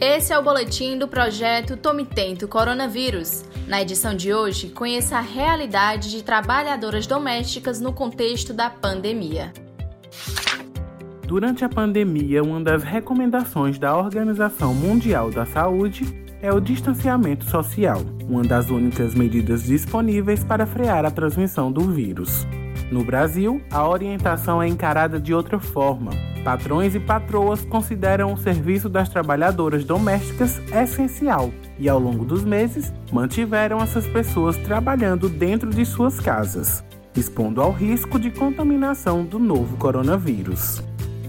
Esse é o boletim do projeto Tome Tento Coronavírus. Na edição de hoje, conheça a realidade de trabalhadoras domésticas no contexto da pandemia. Durante a pandemia, uma das recomendações da Organização Mundial da Saúde é o distanciamento social, uma das únicas medidas disponíveis para frear a transmissão do vírus. No Brasil, a orientação é encarada de outra forma. Patrões e patroas consideram o serviço das trabalhadoras domésticas essencial e, ao longo dos meses, mantiveram essas pessoas trabalhando dentro de suas casas, expondo ao risco de contaminação do novo coronavírus.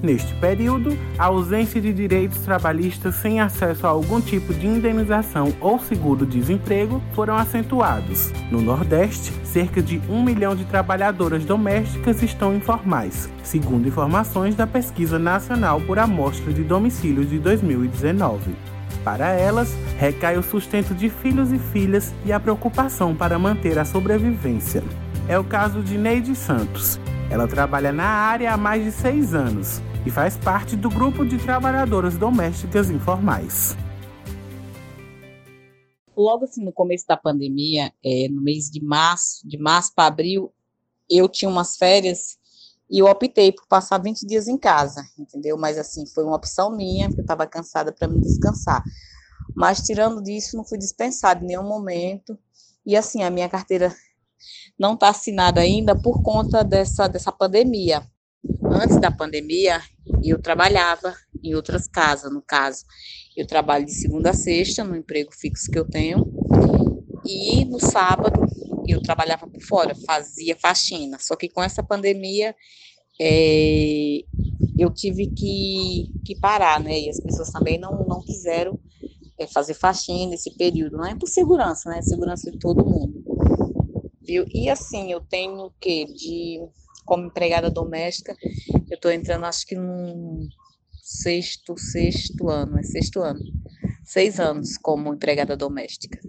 Neste período, a ausência de direitos trabalhistas sem acesso a algum tipo de indenização ou seguro-desemprego foram acentuados. No Nordeste, cerca de um milhão de trabalhadoras domésticas estão informais, segundo informações da Pesquisa Nacional por Amostra de Domicílios de 2019. Para elas, recai o sustento de filhos e filhas e a preocupação para manter a sobrevivência. É o caso de Neide Santos. Ela trabalha na área há mais de seis anos e faz parte do grupo de trabalhadoras domésticas informais. Logo assim, no começo da pandemia, é, no mês de março, de março para abril, eu tinha umas férias e eu optei por passar 20 dias em casa, entendeu? Mas assim, foi uma opção minha, porque eu estava cansada para me descansar. Mas tirando disso, não fui dispensada em nenhum momento. E assim, a minha carteira não está assinada ainda por conta dessa, dessa pandemia. Antes da pandemia, eu trabalhava em outras casas, no caso. Eu trabalho de segunda a sexta, no emprego fixo que eu tenho. E no sábado, eu trabalhava por fora, fazia faxina. Só que com essa pandemia, é, eu tive que, que parar, né? E as pessoas também não, não quiseram é, fazer faxina nesse período. Não é por segurança, né? Segurança de todo mundo. Viu? E assim, eu tenho o quê? De como empregada doméstica, eu estou entrando, acho que no sexto, sexto ano, é sexto ano, seis anos como empregada doméstica.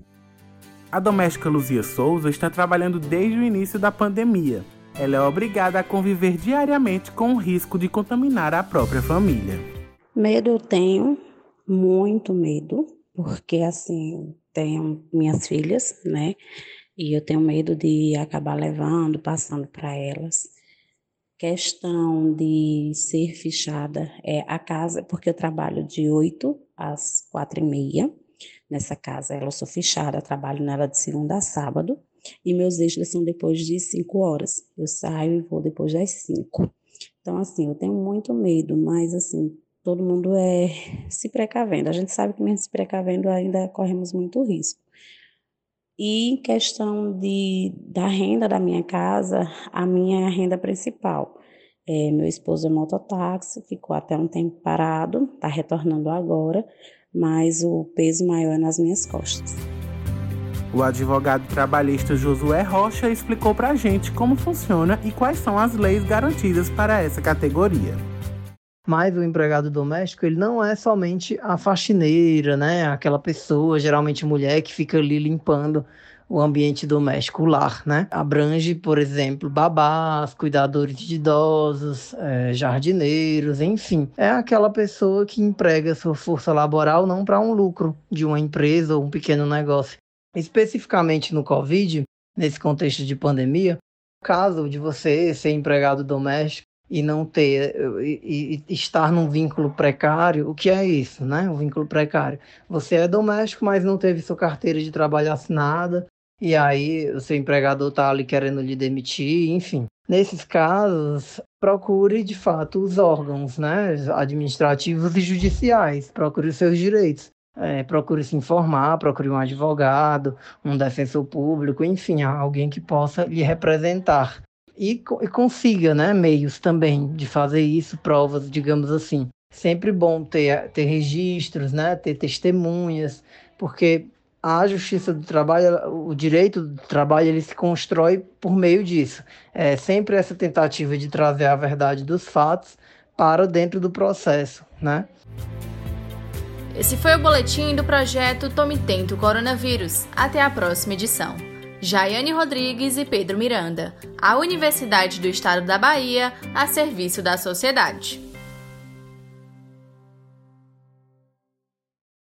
A doméstica Luzia Souza está trabalhando desde o início da pandemia. Ela é obrigada a conviver diariamente com o risco de contaminar a própria família. Medo eu tenho, muito medo, porque assim, tenho minhas filhas, né? E eu tenho medo de acabar levando, passando para elas questão de ser fichada é a casa, porque eu trabalho de 8 às quatro e meia. Nessa casa, ela sou fichada, trabalho nela de segunda a sábado. E meus extras são depois de 5 horas. Eu saio e vou depois das 5. Então, assim, eu tenho muito medo, mas, assim, todo mundo é se precavendo. A gente sabe que mesmo se precavendo ainda corremos muito risco. E em questão de, da renda da minha casa, a minha é a renda principal. É, meu esposo é mototáxi, ficou até um tempo parado, está retornando agora, mas o peso maior é nas minhas costas. O advogado trabalhista Josué Rocha explicou para a gente como funciona e quais são as leis garantidas para essa categoria. Mas o empregado doméstico, ele não é somente a faxineira, né? Aquela pessoa, geralmente mulher, que fica ali limpando o ambiente doméstico, o lar, né? Abrange, por exemplo, babás, cuidadores de idosos, é, jardineiros, enfim. É aquela pessoa que emprega sua força laboral não para um lucro de uma empresa ou um pequeno negócio. Especificamente no Covid, nesse contexto de pandemia, o caso de você ser empregado doméstico e não ter e, e, estar num vínculo precário, o que é isso, né? Um vínculo precário. Você é doméstico, mas não teve sua carteira de trabalho assinada, e aí o seu empregador está ali querendo lhe demitir, enfim. Nesses casos, procure de fato os órgãos, né, administrativos e judiciais, procure os seus direitos. É, procure se informar, procure um advogado, um defensor público, enfim, alguém que possa lhe representar e, e consiga, né, meios também de fazer isso, provas, digamos assim. Sempre bom ter, ter registros, né, ter testemunhas, porque a justiça do trabalho, o direito do trabalho, ele se constrói por meio disso. É sempre essa tentativa de trazer a verdade dos fatos para dentro do processo, né? Esse foi o boletim do projeto Tome Tento Coronavírus. Até a próxima edição. Jaiane Rodrigues e Pedro Miranda, a Universidade do Estado da Bahia, a serviço da sociedade.